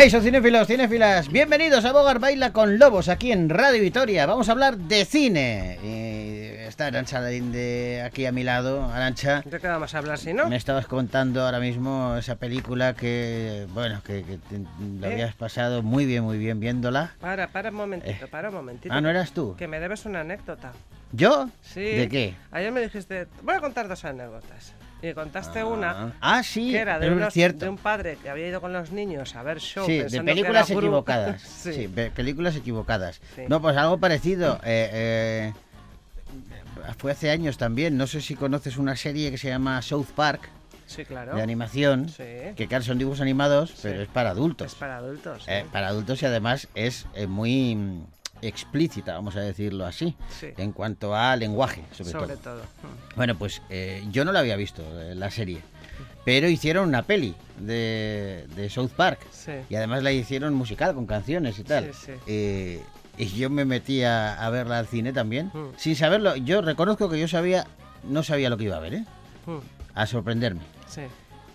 Kaiso cinéfilos, cinéfilas, bienvenidos a Bogar Baila con Lobos aquí en Radio Vitoria. Vamos a hablar de cine. Y está Arancha de aquí a mi lado. Arancha, ¿De qué vamos a hablar si no? me estabas contando ahora mismo esa película que, bueno, que, que te- lo ¿Eh? habías pasado muy bien, muy bien viéndola. Para, para un momentito, Eh. para un momentito. Ah, ¿no eras tú? Que me debes una anécdota. ¿Yo? Sí. ¿De qué? Ayer me dijiste, voy a contar dos anécdotas. Y contaste una Ah, sí, que era de, unos- cierto. de un padre que había ido con los niños a ver show. Sí, de que películas era equivocadas. sí. sí. pe- películas equivocadas. Sí. No, pues algo parecido. eh, eh, fue hace años también. No sé si conoces una serie que se llama South Park Sí, claro. de animación. Sí. Que claro, son dibujos animados, Sí. pero es para adultos. Es para adultos. Eh, para adultos y además es eh, muy explícita, vamos a decirlo así, Sí. en cuanto a lenguaje, sobre, Sobre todo. todo. Mm. Bueno, pues eh, yo no la había visto, eh, la serie, pero hicieron una peli de, de South Park Sí. y además la hicieron musical con canciones y tal. Sí, sí. Eh, y yo me metí a, a verla al cine también, Mm. sin saberlo. Yo reconozco que yo sabía, no sabía lo que iba a ver, ¿eh? Mm. a sorprenderme. Sí.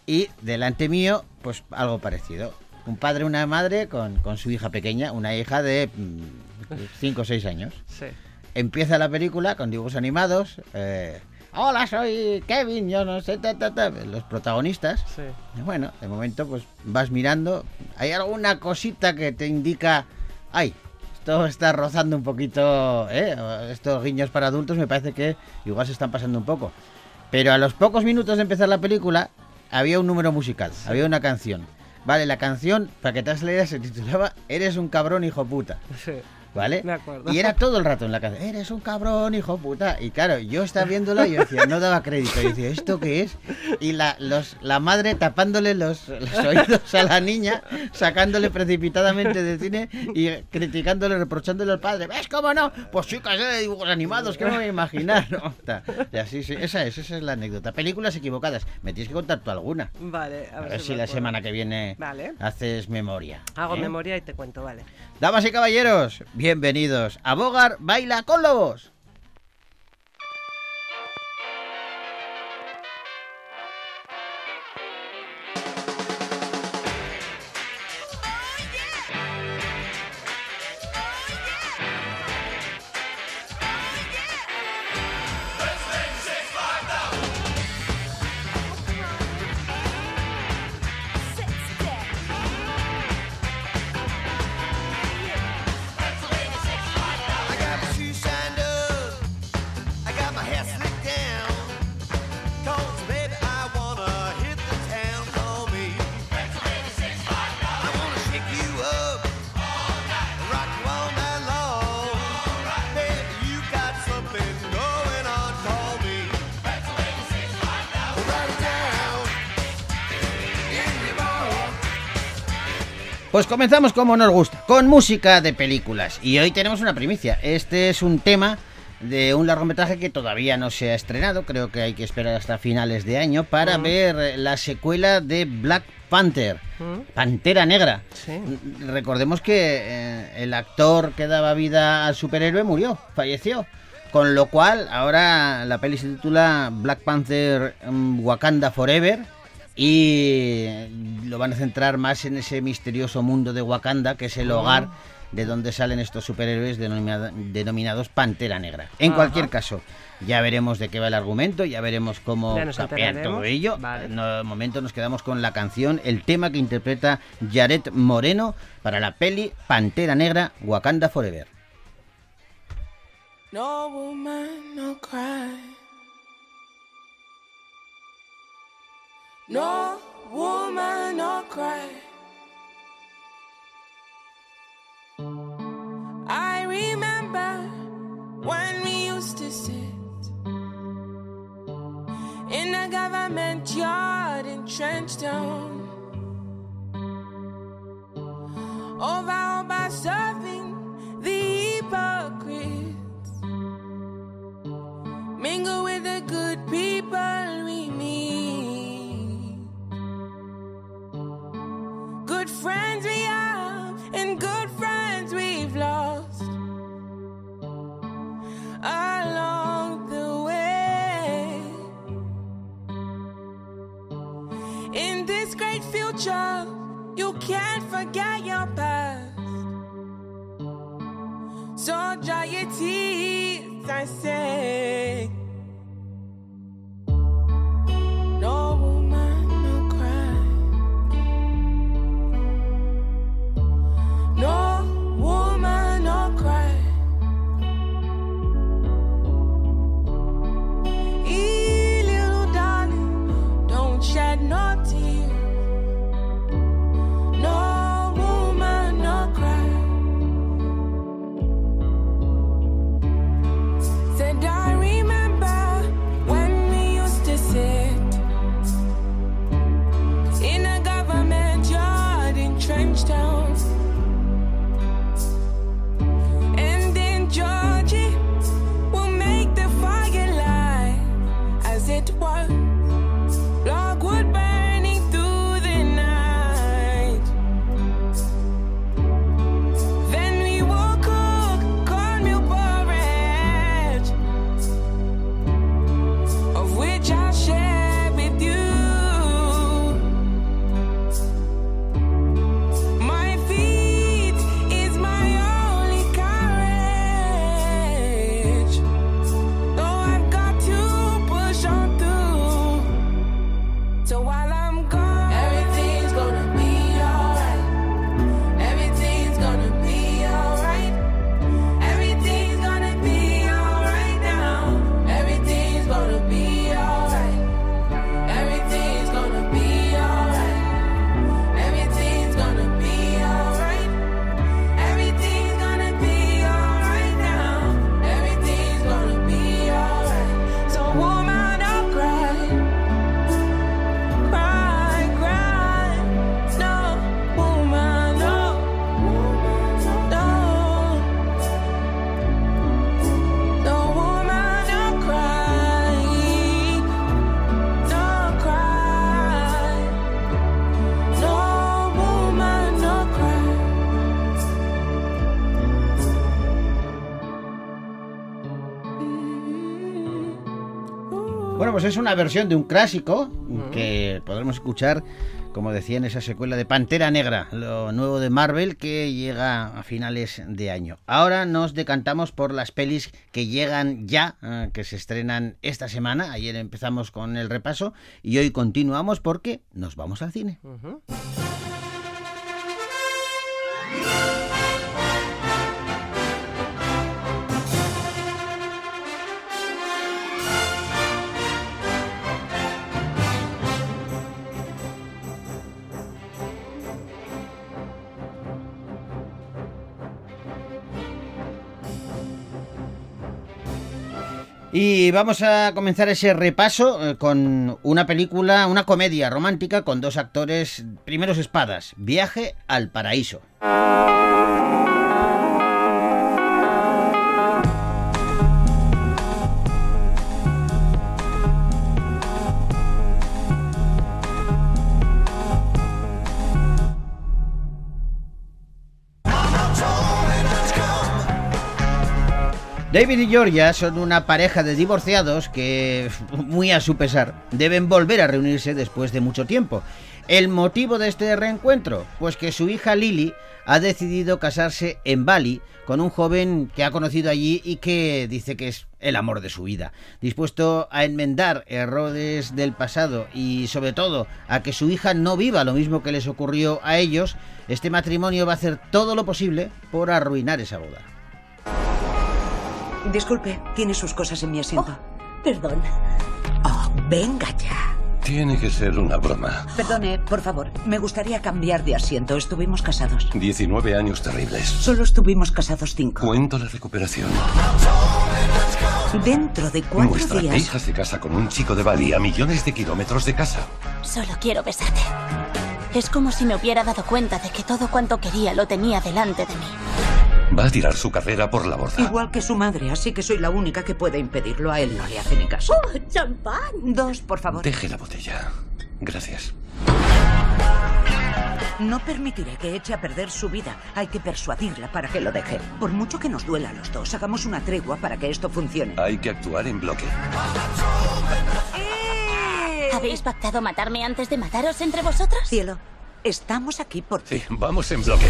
Y delante mío, pues algo parecido. Un padre, una madre con, con su hija pequeña, una hija de 5 o 6 años. Sí. Empieza la película con dibujos animados. eh, Hola, soy Kevin, yo no sé, ta, ta, ta", los protagonistas. Sí. Y bueno, de momento pues vas mirando. Hay alguna cosita que te indica, ay, esto está rozando un poquito, ¿eh? estos guiños para adultos me parece que igual se están pasando un poco. Pero a los pocos minutos de empezar la película había un número musical, había una canción. Vale, la canción, para que te has leído, se titulaba Eres un cabrón hijo puta. Sí. ¿Vale? Acuerdo. Y era todo el rato en la canción. Eres un cabrón, hijo puta. Y claro, yo estaba viéndola y yo decía, no daba crédito. Y decía, ¿esto qué es? Y la, los, la madre tapándole los, los oídos a la niña, sacándole precipitadamente del cine y criticándole, reprochándole al padre. ¿Ves cómo no? Pues chicas, de dibujos animados, ¿qué me voy a imaginar? ¿no? Y así, sí, esa es, esa es la anécdota. Películas equivocadas. Me tienes que contar tú alguna. Vale, A a ver, si la semana que viene Vale. haces memoria. Hago ¿eh? memoria y te cuento, vale. Damas y caballeros, bienvenidos a Bogar Baila con Lobos. Pues comenzamos como nos gusta, con música de películas. Y hoy tenemos una primicia. Este es un tema de un largometraje que todavía no se ha estrenado. Creo que hay que esperar hasta finales de año para ver la secuela de Black Panther. Pantera Negra. Sí. Recordemos que eh, el actor que daba vida al superhéroe murió, falleció. Con lo cual, ahora la peli se titula Black Panther mm, Wakanda Forever. Y lo van a centrar más en ese misterioso mundo de Wakanda, que es el hogar de donde salen estos superhéroes denomina- denominados Pantera Negra. En Ajá. cualquier caso, ya veremos de qué va el argumento, ya veremos cómo Ya capear todo ello. Vale. No, de momento nos quedamos con la canción, el tema que interpreta Jared Moreno para la peli Pantera Negra Wakanda Forever. No woman, no cry. No woman, no cry. I remember when we used to sit in a government yard in Trenchtown. Over, by serving the hypocrites. Mingle with the good friends we have, and good friends we've lost along the way. In this great future, you can't forget your past. So dry your tears, I say. Bueno, pues es una versión de un clásico que podremos escuchar, como decía en esa secuela de Pantera Negra, lo nuevo de Marvel que llega a finales de año. Ahora nos decantamos por las pelis que llegan ya, eh, que se estrenan esta semana. Ayer empezamos con el repaso y hoy continuamos porque nos vamos al cine. Y vamos a comenzar ese repaso eh, con una película, una comedia romántica con dos actores, primeros espadas, Viaje al Paraíso. David y Georgia son una pareja de divorciados que, muy a su pesar, deben volver a reunirse después de mucho tiempo. ¿El motivo de este reencuentro? Pues que su hija Lily ha decidido casarse en Bali con un joven que ha conocido allí y que dice que es el amor de su vida. Dispuesto a enmendar errores del pasado y sobre todo a que su hija no viva lo mismo que les ocurrió a ellos, este matrimonio va a hacer todo lo posible por arruinar esa boda. Disculpe, tiene sus cosas en mi asiento. Perdón. Oh, venga ya. Tiene que ser una broma. Perdone, por favor, me gustaría cambiar de asiento. Estuvimos casados. 19 años terribles. Solo estuvimos casados cinco. Cuento la recuperación. Dentro de cuatro Nuestra días. hija se casa con un chico de Bali a millones de kilómetros de casa. Solo quiero besarte. Es como si me hubiera dado cuenta de que todo cuanto quería lo tenía delante de mí. Va a tirar su carrera por la borda. Igual que su madre, así que soy la única que puede impedirlo. A él no le hace ni caso. ¡Oh, champán! Dos, por favor. Deje la botella. Gracias. No permitiré que eche a perder su vida. Hay que persuadirla para que lo deje. Por mucho que nos duela a los dos, hagamos una tregua para que esto funcione. Hay que actuar en bloque. ¡Eh! ¿Habéis pactado matarme antes de mataros entre vosotros? Cielo, Estamos aquí por ti. Sí, vamos en bloque.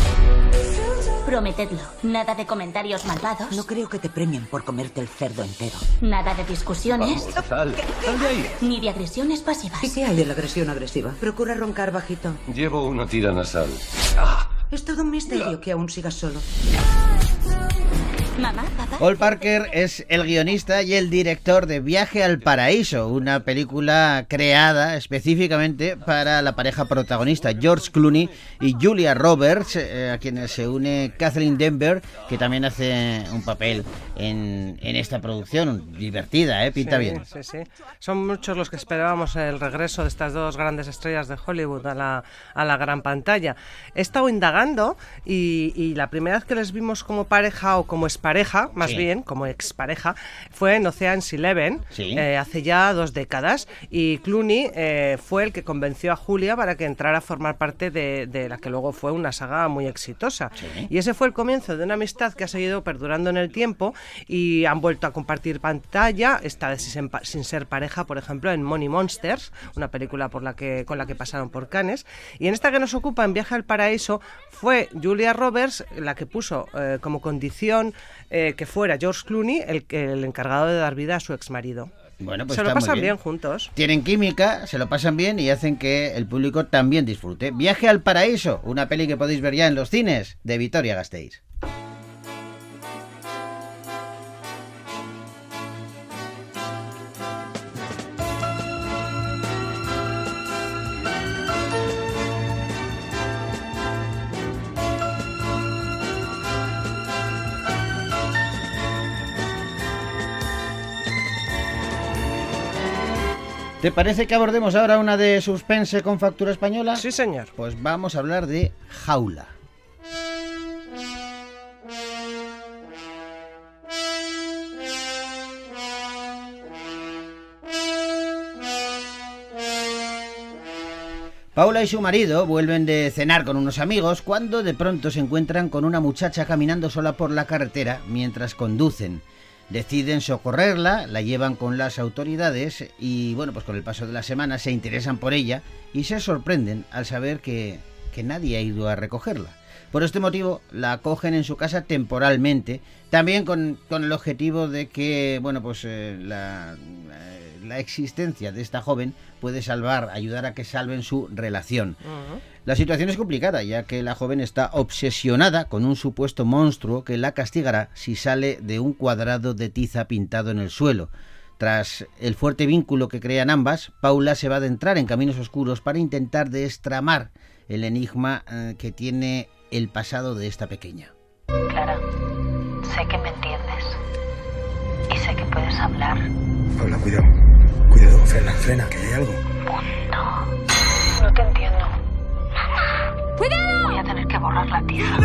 Prometedlo. Nada de comentarios malvados. No creo que te premien por comerte el cerdo entero. Nada de discusiones. Vamos, sal. Sal de ahí. Ni de agresiones pasivas. ¿Y qué hay de la agresión agresiva? Procura roncar bajito. Llevo una tira nasal. Es todo un misterio que aún sigas solo. Mamá, papá. Paul Parker es el guionista y el director de Viaje al Paraíso, una película creada específicamente para la pareja protagonista George Clooney y Julia Roberts, eh, a quienes se une Kathleen Denver, que también hace un papel en, en esta producción, divertida, ¿eh? pinta sí, bien. Sí, sí. Son muchos los que esperábamos el regreso de estas dos grandes estrellas de Hollywood a la, a la gran pantalla. He estado indagando y, y la primera vez que les vimos como pareja o como expareja, más Sí. bien, como expareja, fue en Ocean's Eleven, Sí. eh, hace ya dos décadas. Y Clooney eh, fue el que convenció a Julia para que entrara a formar parte de, de la que luego fue una saga muy exitosa. Sí. Y ese fue el comienzo de una amistad que ha seguido perdurando en el tiempo y han vuelto a compartir pantalla, esta vez sin ser pareja, por ejemplo, en Money Monsters, una película por la que, con la que pasaron por Cannes. Y en esta que nos ocupa, en Viaje al Paraíso, fue Julia Roberts la que puso eh, como condición eh, que fuera George Clooney el, el encargado de dar vida a su exmarido. Bueno, pues Se lo pasan bien. bien juntos. Tienen química, se lo pasan bien y hacen que el público también disfrute. Viaje al Paraíso, una peli que podéis ver ya en los cines de Vitoria Gasteiz. ¿Te parece que abordemos ahora una de suspense con factura española? Sí, señor. Pues vamos a hablar de Jaula. Paula y su marido vuelven de cenar con unos amigos cuando de pronto se encuentran con una muchacha caminando sola por la carretera mientras conducen. Deciden socorrerla, la llevan con las autoridades y bueno, pues con el paso de las semanas se interesan por ella y se sorprenden al saber que, que nadie ha ido a recogerla. Por este motivo la acogen en su casa temporalmente, también con, con el objetivo de que, bueno, pues eh, la, la existencia de esta joven puede salvar, ayudar a que salven su relación. La situación es complicada, ya que la joven está obsesionada con un supuesto monstruo que la castigará si sale de un cuadrado de tiza pintado en el suelo. Tras el fuerte vínculo que crean ambas, Paula se va a adentrar en caminos oscuros para intentar destramar el enigma eh, que tiene el pasado de esta pequeña. Clara, sé que me entiendes. Y sé que puedes hablar. Paula, cuidado. Cuidado, frena, frena, que hay algo. No te entiendo. ¡Cuidado! Voy a tener que borrar la tiza.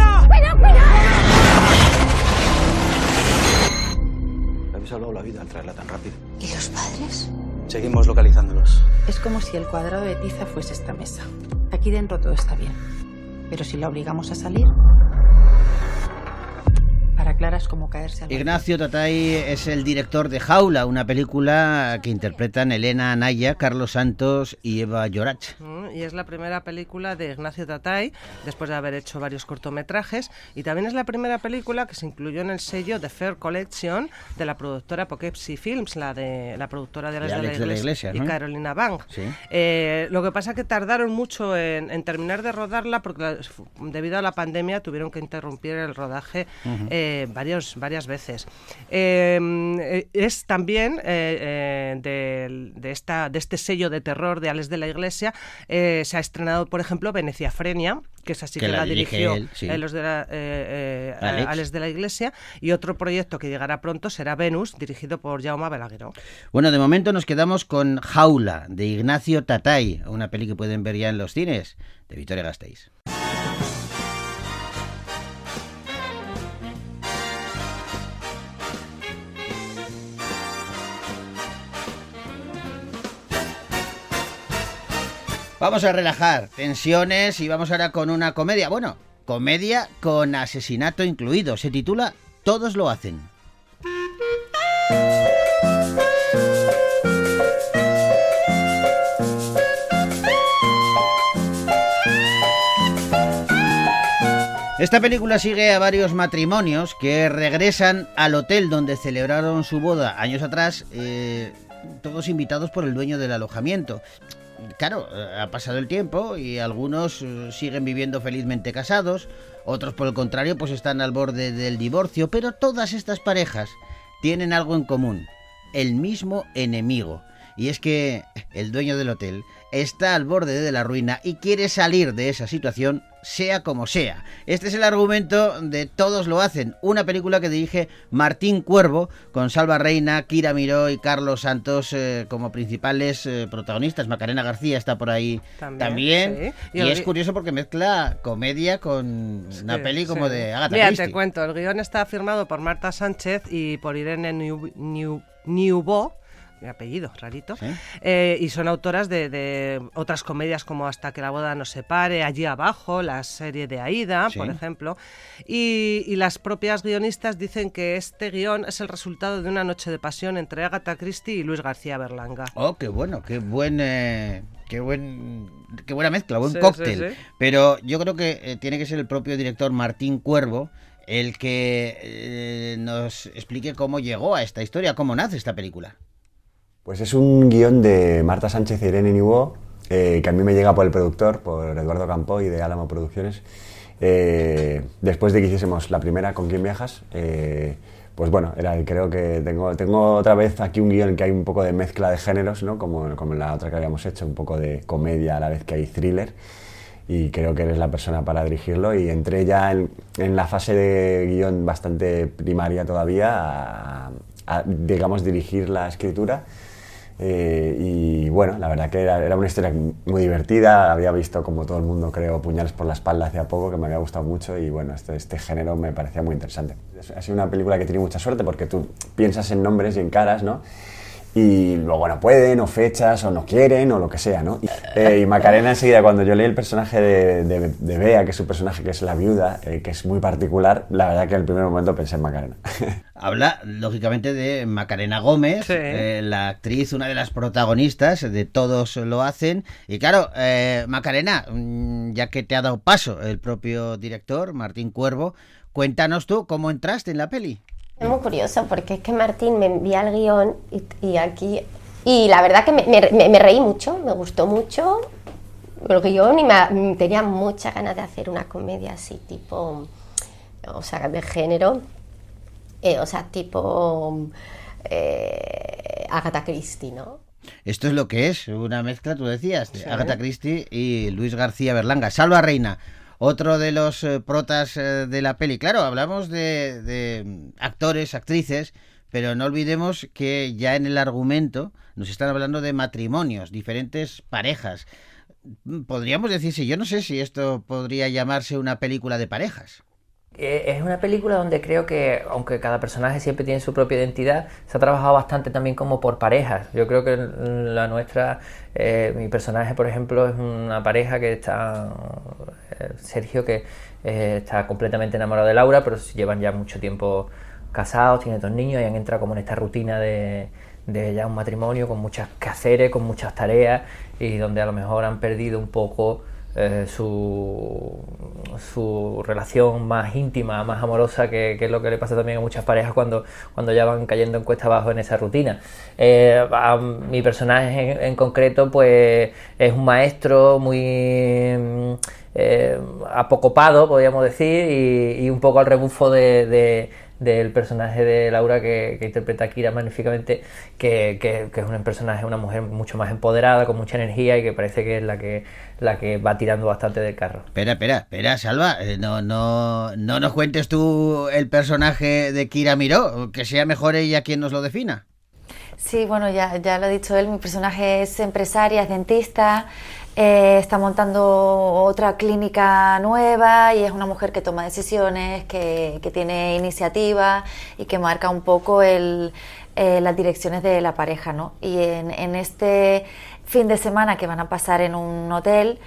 Me habéis salvado la vida al traerla tan rápido. ¿Y los padres? Seguimos localizándolos. Es como si el cuadrado de tiza fuese esta mesa. Aquí dentro todo está bien. Pero si la obligamos a salir... Para Clara es como caerse al. Ignacio Tatay es el director de Jaula, una película que interpretan Elena Anaya, Carlos Santos y Eva Llorach. Mm, Y es la primera película de Ignacio Tatay, después de haber hecho varios cortometrajes. Y también es la primera película que se incluyó en el sello de Fair Collection de la productora Poughkeepsie Films, la de la productora de Alex, De Alex de la Iglesia, y ¿no? Carolina Bang. Sí. Eh, lo que pasa que tardaron mucho en, en terminar de rodarla porque la- debido a la pandemia tuvieron que interrumpir el rodaje eh, varios, varias veces. Eh, eh, es también eh, eh, del- de, esta, de este sello de terror de Alex de la Iglesia, eh, se ha estrenado, por ejemplo, Venecia Frenia, que es así Que que, la dirigió él, sí. los de la, Alex. Alex de la Iglesia, y otro proyecto que llegará pronto será Venus, dirigido por Jaume Balagueró. Bueno, de momento nos quedamos con Jaula, de Ignacio Tatay, una peli que pueden ver ya en los cines de Vitoria Gasteiz. Vamos a relajar tensiones y vamos ahora con una comedia. Bueno, comedia con asesinato incluido. Se titula Todos lo hacen. Esta película sigue a varios matrimonios que regresan al hotel donde celebraron su boda años atrás, eh, todos invitados por el dueño del alojamiento. Claro, ha pasado el tiempo y algunos eh, siguen viviendo felizmente casados, otros por el contrario pues están al borde del divorcio, pero todas estas parejas tienen algo en común, el mismo enemigo. Y es que el dueño del hotel está al borde de la ruina y quiere salir de esa situación sea como sea. Este es el argumento de Todos lo hacen, una película que dirige Martín Cuervo con Salva Reina, Kira Miró y Carlos Santos eh, como principales eh, protagonistas. Macarena García está por ahí También, también. sí. Y, es curioso porque mezcla comedia con una peli como sí. de Agatha Mira, Christie. te cuento, el guion está firmado por Marta Sánchez y por Irene mi apellido, rarito, eh, y son autoras de, de otras comedias como Hasta que la boda nos separe, Allí abajo, la serie de Aida, Sí. por ejemplo, y, y las propias guionistas dicen que este guion es el resultado de una noche de pasión entre Agatha Christie y Luis García Berlanga. Oh, qué bueno, qué buen, eh, qué buen, qué buena mezcla, buen Sí, cóctel. Pero yo creo que eh, tiene que ser el propio director Martín Cuervo el que eh, nos explique cómo llegó a esta historia, cómo nace esta película. Pues es un guion de Marta Sánchez e Irene Niubó, eh, que a mí me llega por el productor, por Eduardo Campoy de Álamo Producciones. Eh, después de que hiciésemos la primera, ¿Con quién viajas? Eh, pues bueno, era, creo que tengo, tengo otra vez aquí un guion que hay un poco de mezcla de géneros, ¿no? como, como en la otra que habíamos hecho, un poco de comedia a la vez que hay thriller. Y creo que eres la persona para dirigirlo. Y entré ya en, en la fase de guion bastante primaria todavía a, digamos, dirigir la escritura. Eh, y bueno, la verdad que era, una historia muy divertida. Había visto, como todo el mundo, creo, Puñales por la espalda hace poco, que me había gustado mucho. Y bueno, este, este género me parecía muy interesante. Es- Ha sido una película que tiene mucha suerte porque tú piensas en nombres y en caras, ¿no? Y luego no pueden, o fechas, o no quieren, o lo que sea, ¿no? Y, eh, y Macarena enseguida, cuando yo leí el personaje de, de, de Bea, que es su personaje que es la viuda, eh, que es muy particular, la verdad que en el primer momento pensé en Macarena. Habla, lógicamente, de Macarena Gómez, eh, la actriz, una de las protagonistas de Todos lo hacen. Y claro, eh, Macarena, mm, ya que te ha dado paso el propio director, Martín Cuervo, cuéntanos tú cómo entraste en la peli. Es muy curioso porque es que Martín me envía el guion y, y aquí... Y la verdad que me, me- me- me reí mucho, me gustó mucho el guion y me- tenía muchas ganas de hacer una comedia así, tipo... O sea, de género. eh, o sea, tipo... eh, Agatha Christie, ¿no? Esto es lo que es, una mezcla, tú decías, de Sí. Agatha Christie y Luis García Berlanga. Salva Reina, otro de los eh, protas eh, de la peli. Claro, hablamos de, de, mm, actores, actrices, pero no olvidemos que ya en el argumento nos están hablando de matrimonios, diferentes parejas. Mm, Podríamos decirse, yo no sé si esto podría llamarse una película de parejas. Eh, Es una película donde creo que, aunque cada personaje siempre tiene su propia identidad, se ha trabajado bastante también como por parejas. Yo creo que la nuestra, eh, mi personaje, por ejemplo, es una pareja que está, eh, Sergio, que eh, está completamente enamorado de Laura, pero llevan ya mucho tiempo casados, tiene dos niños y han entrado como en esta rutina de, de ya un matrimonio con muchas quehaceres, con muchas tareas y donde a lo mejor han perdido un poco eh, su, su relación más íntima, más amorosa, que, que es lo que le pasa también a muchas parejas cuando, cuando ya van cayendo en cuesta abajo en esa rutina. Eh, mi personaje en, concreto pues es un maestro muy eh, apocopado, podríamos decir, y, un poco al rebufo de, del personaje de Laura que, que interpreta Kira magníficamente, que, que- que es un personaje, una mujer mucho más empoderada, con mucha energía y que parece que es la que, la que va tirando bastante del carro. Espera, espera, espera, Salva, eh, no, no, no nos cuentes tú el personaje de Kira Miró, que sea mejor ella quien nos lo defina. Sí, bueno, ya, ya lo ha dicho él, mi personaje es empresaria, es dentista, eh, está montando otra clínica nueva y es una mujer que toma decisiones, que, que tiene iniciativa y que marca un poco el, eh, las direcciones de la pareja, ¿no? Y en, en este fin de semana que van a pasar en un hotel,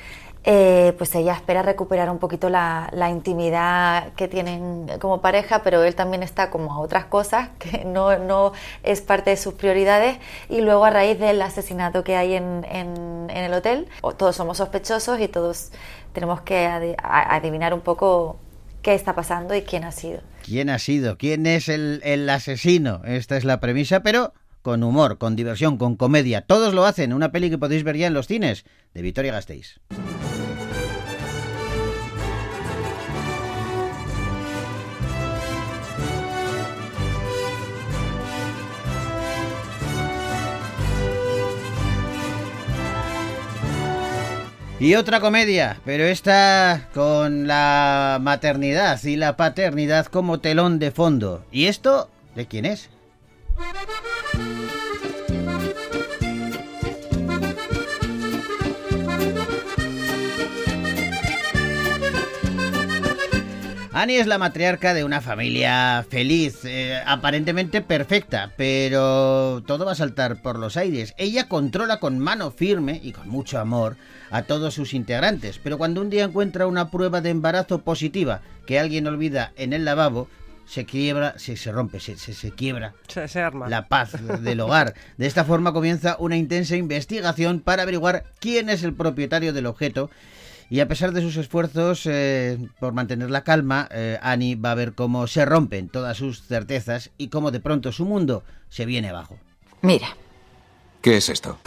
eh, pues ella espera recuperar un poquito la, intimidad que tienen como pareja, pero él también está como a otras cosas que no, no es parte de sus prioridades. Y luego a raíz del asesinato que hay en, en- el hotel, todos somos sospechosos y todos tenemos que adivinar un poco qué está pasando y quién ha sido. ¿Quién ha sido? ¿Quién es el, el asesino? Esta es la premisa, pero con humor, con diversión, con comedia. Todos lo hacen. Una peli que podéis ver ya en los cines de Victoria Gasteiz. Y otra comedia, pero esta con la maternidad y la paternidad como telón de fondo. ¿Y esto de quién es? Annie es la matriarca de una familia feliz, eh, aparentemente perfecta, pero todo va a saltar por los aires. Ella controla con mano firme y con mucho amor a todos sus integrantes, pero cuando un día encuentra una prueba de embarazo positiva que alguien olvida en el lavabo, se quiebra, se, se rompe, se, se, se quiebra Se, se arma. la paz del hogar. De esta forma comienza una intensa investigación para averiguar quién es el propietario del objeto. Y a pesar de sus esfuerzos eh, por mantener la calma, eh, Annie va a ver cómo se rompen todas sus certezas y cómo de pronto su mundo se viene abajo. Mira, ¿Qué es esto?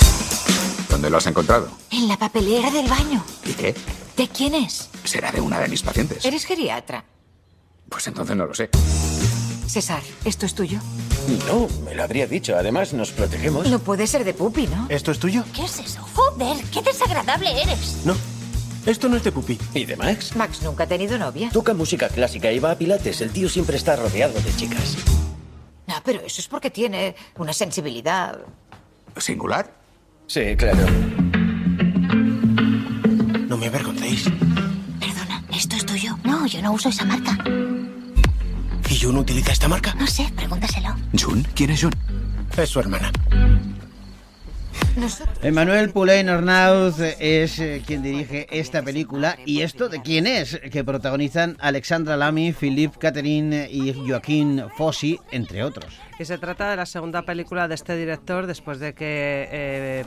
¿Dónde lo has encontrado? en la papelera del baño. ¿Y qué? ¿De quién es? Será de una de mis pacientes. Eres geriatra. Pues entonces no lo sé. César, ¿esto es tuyo? No, me lo habría dicho. Además, nos protegemos. No puede ser de Pupi, ¿no? ¿Esto es tuyo? ¿Qué es eso? Joder, qué desagradable eres. No. Esto no es de Pupi. ¿Y de Max? Max nunca ha tenido novia. Toca música clásica y va a pilates. El tío siempre está rodeado de chicas. No, pero eso es porque tiene una sensibilidad. ¿Singular? Sí, claro. No me avergoncéis. Perdona, ¿esto es tuyo? No, yo no uso esa marca. ¿Y Jun utiliza esta marca? No sé, pregúntaselo. ¿Jun? ¿Quién es Jun? Es su hermana. Nosotros. Emmanuel Poulain Arnauz es eh, quien dirige esta película. ¿Y esto de quién es? Que protagonizan Alexandra Lamy, Philippe Catherine y Joaquín Fossi, entre otros. Se trata de la segunda película de este director después de que eh,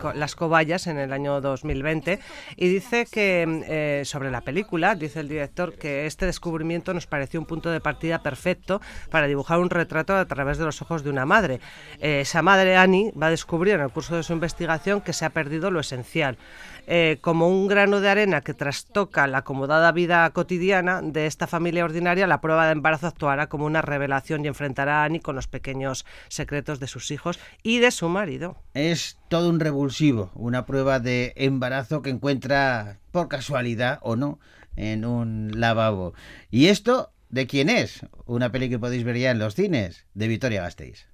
co- Las Cobayas en el año 2020. Y dice que eh, sobre la película, dice el director, que este descubrimiento nos pareció un punto de partida perfecto para dibujar un retrato a través de los ojos de una madre. Eh, esa madre, Annie, va a descubrir en el curso de su investigación que se ha perdido lo esencial. Eh, como un grano de arena que trastoca la acomodada vida cotidiana de esta familia ordinaria, la prueba de embarazo actuará como una revelación y enfrentará a Annie con los pequeños secretos de sus hijos y de su marido. Es todo un revulsivo, una prueba de embarazo que encuentra, por casualidad o no, en un lavabo. ¿Y esto de quién es? Una peli que podéis ver ya en los cines, de Victoria Gasteiz.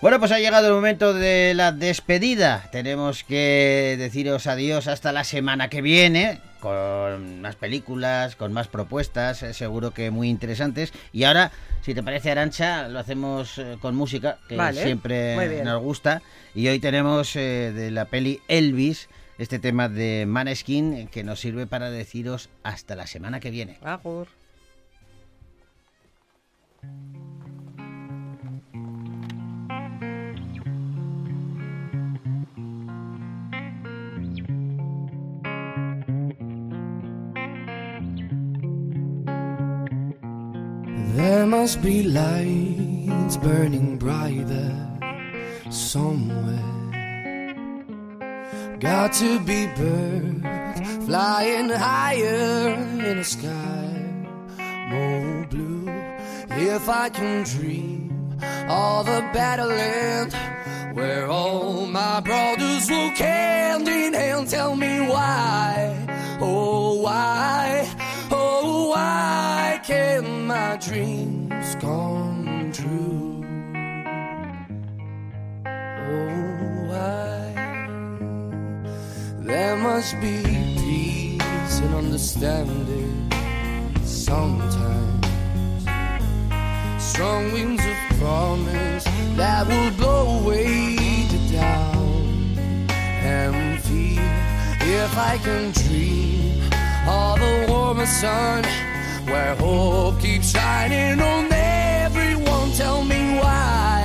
Bueno, pues ha llegado el momento de la despedida. Tenemos que deciros adiós hasta la semana que viene con más películas, con más propuestas, eh, seguro que muy interesantes. Y ahora, si te parece, Arancha, lo hacemos eh, con música, que Vale, siempre nos gusta. Y hoy tenemos eh, de la peli Elvis este tema de Maneskin eh, que nos sirve para deciros hasta la semana que viene. Agur. There must be lights burning brighter somewhere. Got to be birds flying higher in the sky, more blue. If I can dream of a better land where all my brothers walk hand in hand, tell me dreams come true? Oh why? There must be peace and understanding sometimes. strong winds of promise that will blow away the doubt and fear. If I can dream of a warmer sun where hope keeps shining on everyone, tell me why.